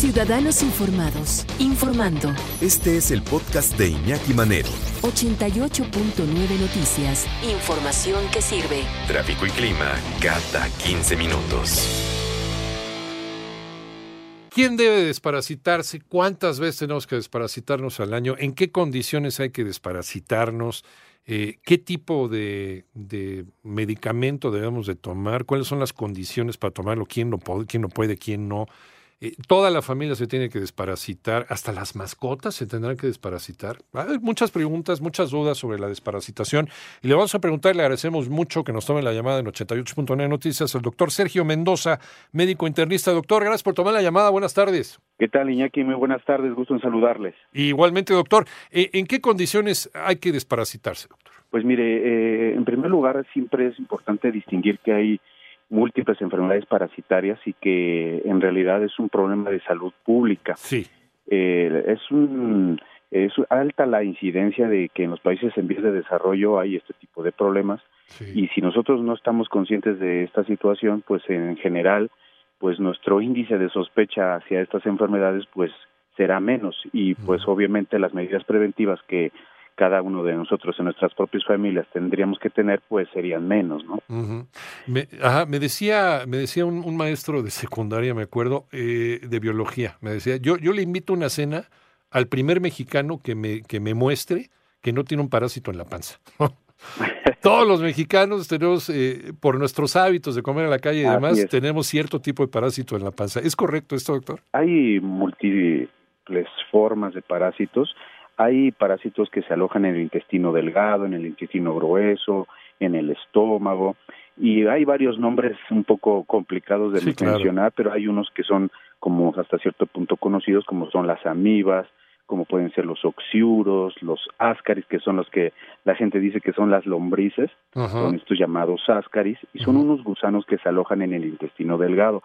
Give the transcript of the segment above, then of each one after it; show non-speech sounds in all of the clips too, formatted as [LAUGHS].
Ciudadanos Informados, informando. Este es el podcast de Iñaki Manero. 88.9 Noticias. Información que sirve. Tráfico y clima cada 15 minutos. ¿Quién debe desparasitarse? ¿Cuántas veces tenemos que desparasitarnos al año? ¿En qué condiciones hay que desparasitarnos? Eh, ¿Qué tipo de, de, medicamento debemos de tomar? ¿Cuáles son las condiciones para tomarlo? ¿Quién lo puede, quién no puede, quién no? Eh, toda la familia se tiene que desparasitar, hasta las mascotas se tendrán que desparasitar. Hay muchas preguntas, muchas dudas sobre la desparasitación y le vamos a preguntar, le agradecemos mucho que nos tome la llamada en 88.9 Noticias al doctor Sergio Mendoza, médico internista. Doctor, gracias por tomar la llamada, buenas tardes. ¿Qué tal, Iñaki? Muy buenas tardes, gusto en saludarles. igualmente, doctor, eh, ¿en qué condiciones hay que desparasitarse, doctor? Pues mire, eh, en primer lugar siempre es importante distinguir que hay múltiples enfermedades parasitarias y que en realidad es un problema de salud pública. Sí. Eh, es un es alta la incidencia de que en los países en vías de desarrollo hay este tipo de problemas y si nosotros no estamos conscientes de esta situación, pues en general, pues nuestro índice de sospecha hacia estas enfermedades pues será menos y pues obviamente las medidas preventivas que cada uno de nosotros en nuestras propias familias tendríamos que tener, pues serían menos, ¿no? me, ajá, me decía, me decía un, maestro de secundaria, me acuerdo, eh, de biología, me decía, yo, yo le invito a una cena al primer mexicano que me, que me muestre que no tiene un parásito en la panza. [LAUGHS] Todos los mexicanos tenemos, eh, por nuestros hábitos de comer en la calle y demás, tenemos cierto tipo de parásito en la panza. ¿Es correcto esto, doctor? Hay múltiples formas de parásitos. Hay parásitos que se alojan en el intestino delgado, en el intestino grueso, en el estómago, y hay varios nombres un poco complicados de mencionar, pero hay unos que son como hasta cierto punto conocidos, como son las amibas, como pueden ser los oxiuros, los ascaris, que son los que la gente dice que son las lombrices, son estos llamados ascaris, y son unos gusanos que se alojan en el intestino delgado.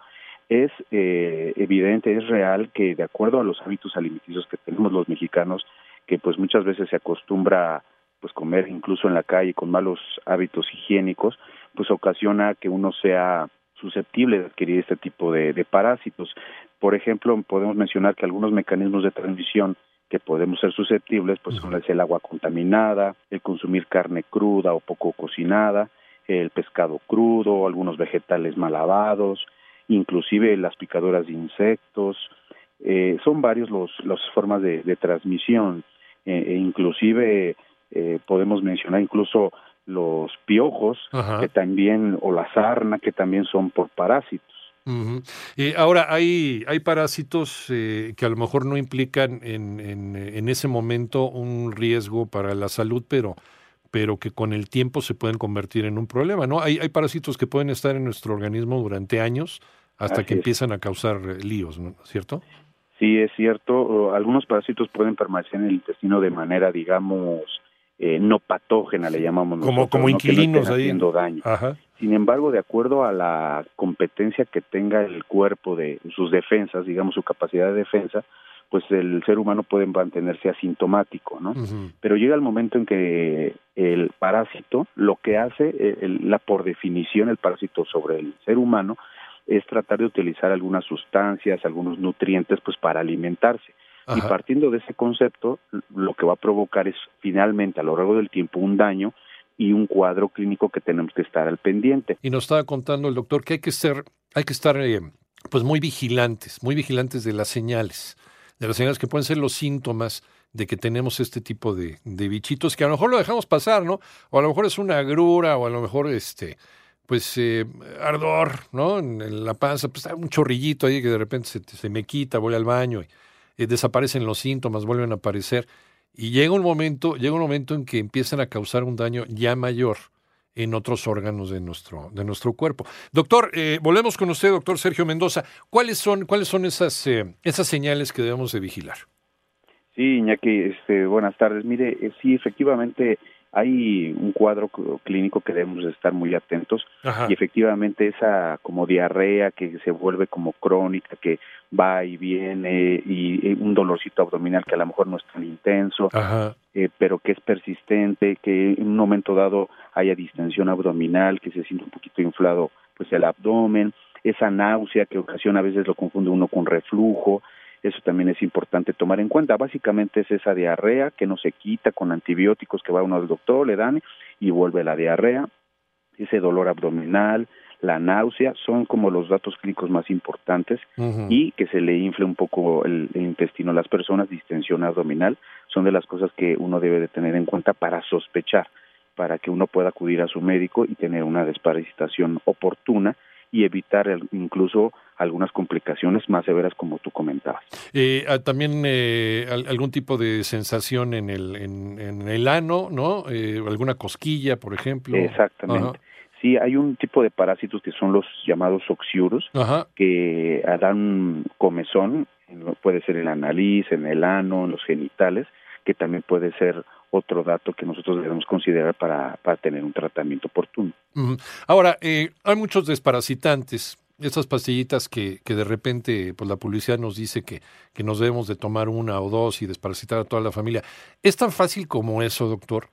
Es eh, evidente, es real que de acuerdo a los hábitos alimenticios que tenemos los mexicanos, que pues muchas veces se acostumbra pues comer incluso en la calle con malos hábitos higiénicos, pues ocasiona que uno sea susceptible de adquirir este tipo de, parásitos. Por ejemplo, podemos mencionar que algunos mecanismos de transmisión que podemos ser susceptibles, pues son el agua contaminada, el consumir carne cruda o poco cocinada, el pescado crudo, algunos vegetales mal lavados, inclusive las picaduras de insectos. Eh, son varios los las formas de transmisión. Eh, e inclusive eh, podemos mencionar incluso los piojos que también o la sarna que también son por parásitos. ahora, hay, hay parásitos eh, que a lo mejor no implican en, en, ese momento un riesgo para la salud, pero, pero que con el tiempo se pueden convertir en un problema, ¿no? Hay, hay parásitos que pueden estar en nuestro organismo durante años hasta que empiezan a causar líos, ¿no? ¿Cierto? Sí, es cierto. Algunos parásitos pueden permanecer en el intestino de manera, digamos, eh, no patógena, le llamamos. Como, como inquilinos ahí. Haciendo daño. Sin embargo, de acuerdo a la competencia que tenga el cuerpo de sus defensas, digamos, su capacidad de defensa, pues el ser humano puede mantenerse asintomático, ¿no? Pero llega el momento en que el parásito, lo que hace, eh, la por definición, el parásito sobre el ser humano, es tratar de utilizar algunas sustancias, algunos nutrientes, pues para alimentarse. Y partiendo de ese concepto, lo que va a provocar es finalmente a lo largo del tiempo un daño y un cuadro clínico que tenemos que estar al pendiente. Y nos estaba contando el doctor que hay que ser, hay que estar eh, pues muy vigilantes, muy vigilantes de las señales, de las señales que pueden ser los síntomas de que tenemos este tipo de, de bichitos que a lo mejor lo dejamos pasar, ¿no? O a lo mejor es una agrura, o a lo mejor este pues eh, ardor, ¿no? En, la panza, pues un chorrillito ahí que de repente se, me quita, voy al baño y desaparecen los síntomas, vuelven a aparecer. Y llega un momento, llega un momento en que empiezan a causar un daño ya mayor en otros órganos de nuestro, de nuestro cuerpo. Doctor, eh, volvemos con usted, doctor Sergio Mendoza. ¿Cuáles son, cuáles son esas, eh, esas señales que debemos de vigilar? Sí, Iñaki, este, buenas tardes. Mire, eh, sí, efectivamente hay un cuadro clínico que debemos estar muy atentos y efectivamente esa como diarrea que se vuelve como crónica, que va y viene y, un dolorcito abdominal que a lo mejor no es tan intenso, eh, pero que es persistente, que en un momento dado haya distensión abdominal, que se siente un poquito inflado pues el abdomen, esa náusea que ocasiona a veces lo confunde uno con reflujo, eso también es importante tomar en cuenta. Básicamente es esa diarrea que no se quita con antibióticos que va uno al doctor, le dan y vuelve la diarrea, ese dolor abdominal, la náusea, son como los datos clínicos más importantes y que se le infle un poco el, intestino. A las personas, distensión abdominal, son de las cosas que uno debe de tener en cuenta para sospechar, para que uno pueda acudir a su médico y tener una desparasitación oportuna y evitar incluso algunas complicaciones más severas como tú comentabas. Eh, ah, también eh, algún tipo de sensación en el, en, el ano, ¿no? Eh, alguna cosquilla, por ejemplo. Exactamente. Sí, hay un tipo de parásitos que son los llamados oxiurus, que dan comezón, puede ser en la nariz, en el ano, en los genitales, que también puede ser otro dato que nosotros debemos considerar para, para tener un tratamiento oportuno. Ahora, eh, hay muchos desparasitantes, esas pastillitas que, que de repente pues la publicidad nos dice que, que nos debemos de tomar una o dos y desparasitar a toda la familia. ¿Es tan fácil como eso, doctor?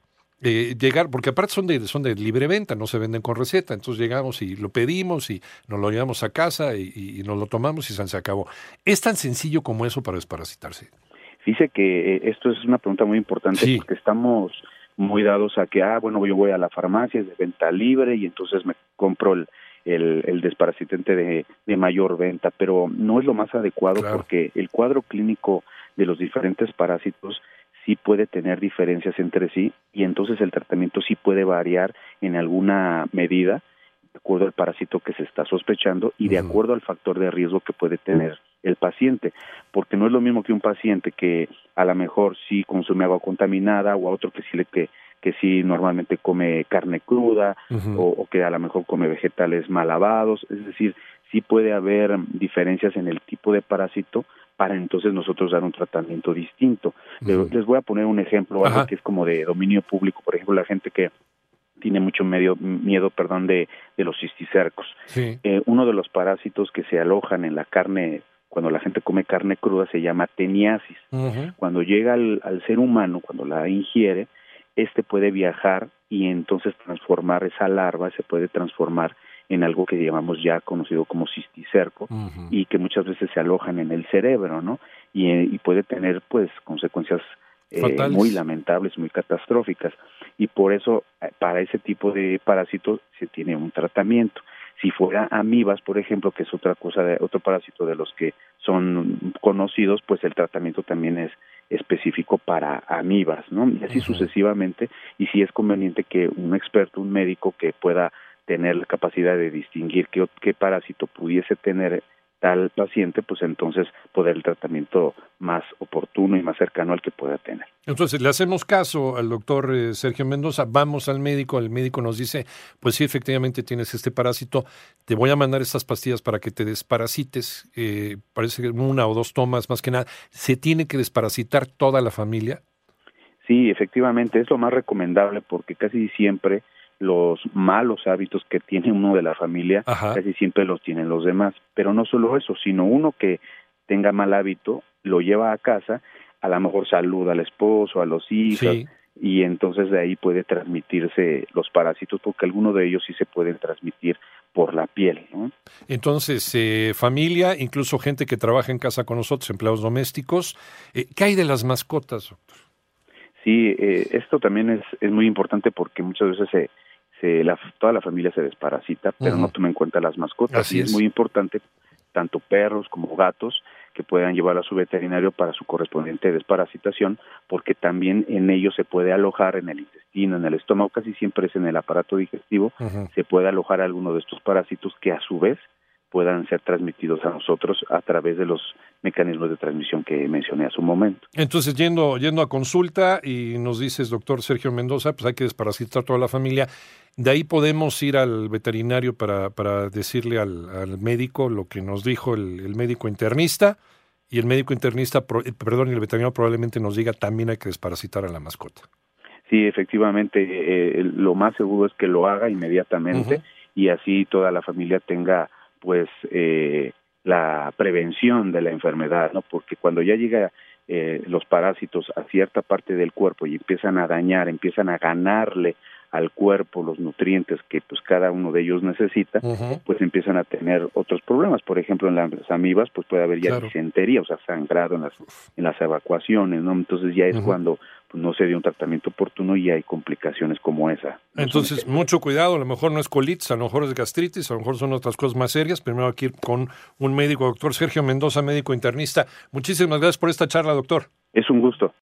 Eh, llegar, porque aparte son de, son de libre venta, no se venden con receta, entonces llegamos y lo pedimos y nos lo llevamos a casa y, nos lo tomamos y se acabó. ¿Es tan sencillo como eso para desparasitarse? Dice que eh, esto es una pregunta muy importante porque estamos muy dados a que, ah, bueno, yo voy a la farmacia, es de venta libre y entonces me compro el, el, desparasitante de, de, mayor venta, pero no es lo más adecuado porque el cuadro clínico de los diferentes parásitos sí puede tener diferencias entre sí y entonces el tratamiento sí puede variar en alguna medida de acuerdo al parásito que se está sospechando y de acuerdo al factor de riesgo que puede tener el paciente, porque no es lo mismo que un paciente que a lo mejor sí consume agua contaminada o a otro que sí le que que sí normalmente come carne cruda o, o, que a lo mejor come vegetales mal lavados, es decir, sí puede haber diferencias en el tipo de parásito para entonces nosotros dar un tratamiento distinto. Les voy a poner un ejemplo, algo que es como de dominio público, por ejemplo, la gente que tiene mucho medio, miedo perdón, de, de los cisticercos. Eh, uno de los parásitos que se alojan en la carne cuando la gente come carne cruda se llama teniasis. Cuando llega al, al, ser humano, cuando la ingiere, este puede viajar y entonces transformar esa larva, se puede transformar en algo que llamamos ya conocido como cisticerco y que muchas veces se alojan en el cerebro, ¿no? Y, y puede tener pues consecuencias eh, muy lamentables, muy catastróficas. Y por eso, eh, para ese tipo de parásitos se tiene un tratamiento. Si fuera amibas, por ejemplo, que es otra cosa, de, otro parásito de los que son conocidos, pues el tratamiento también es específico para amibas, ¿no? Y así sucesivamente. Y si es conveniente que un experto, un médico que pueda tener la capacidad de distinguir qué, qué parásito pudiese tener tal paciente, pues entonces poder el tratamiento más oportuno y más cercano al que pueda tener. Entonces, le hacemos caso al doctor eh, Sergio Mendoza, vamos al médico, el médico nos dice, pues sí, efectivamente tienes este parásito, te voy a mandar estas pastillas para que te desparasites, eh, parece que una o dos tomas más que nada, ¿se tiene que desparasitar toda la familia? Sí, efectivamente, es lo más recomendable porque casi siempre los malos hábitos que tiene uno de la familia casi siempre los tienen los demás. Pero no solo eso, sino uno que tenga mal hábito, lo lleva a casa, a lo mejor saluda al esposo, a los hijos, y entonces de ahí puede transmitirse los parásitos, porque algunos de ellos sí se pueden transmitir por la piel. Entonces, eh, familia, incluso gente que trabaja en casa con nosotros, empleados domésticos, eh, ¿qué hay de las mascotas, doctor? Sí, eh, esto también es, es muy importante porque muchas veces se, la, toda la familia se desparasita, pero no toma en cuenta las mascotas. y es. muy importante, tanto perros como gatos, que puedan llevar a su veterinario para su correspondiente desparasitación, porque también en ellos se puede alojar en el intestino, en el estómago, casi siempre es en el aparato digestivo, se puede alojar alguno de estos parásitos que a su vez puedan ser transmitidos a nosotros a través de los mecanismos de transmisión que mencioné a su momento. Entonces, yendo, yendo a consulta y nos dices, doctor Sergio Mendoza, pues hay que desparasitar toda la familia. De ahí podemos ir al veterinario para, para decirle al, al médico lo que nos dijo el, el médico internista y el médico internista, perdón, y el veterinario probablemente nos diga también hay que desparasitar a la mascota. Sí, efectivamente, eh, lo más seguro es que lo haga inmediatamente y así toda la familia tenga pues eh, la prevención de la enfermedad, ¿no? Porque cuando ya llega eh, los parásitos a cierta parte del cuerpo y empiezan a dañar, empiezan a ganarle al cuerpo los nutrientes que pues cada uno de ellos necesita, pues empiezan a tener otros problemas. Por ejemplo, en las amibas pues puede haber ya disentería, o sea, sangrado en las en las evacuaciones, ¿no? Entonces ya es cuando pues, no se dio un tratamiento oportuno y hay complicaciones como esa. Entonces, mucho cuidado, a lo mejor no es colitis, a lo mejor es gastritis, a lo mejor son otras cosas más serias. Primero aquí con un médico, doctor Sergio Mendoza, médico internista. Muchísimas gracias por esta charla, doctor. Es un gusto.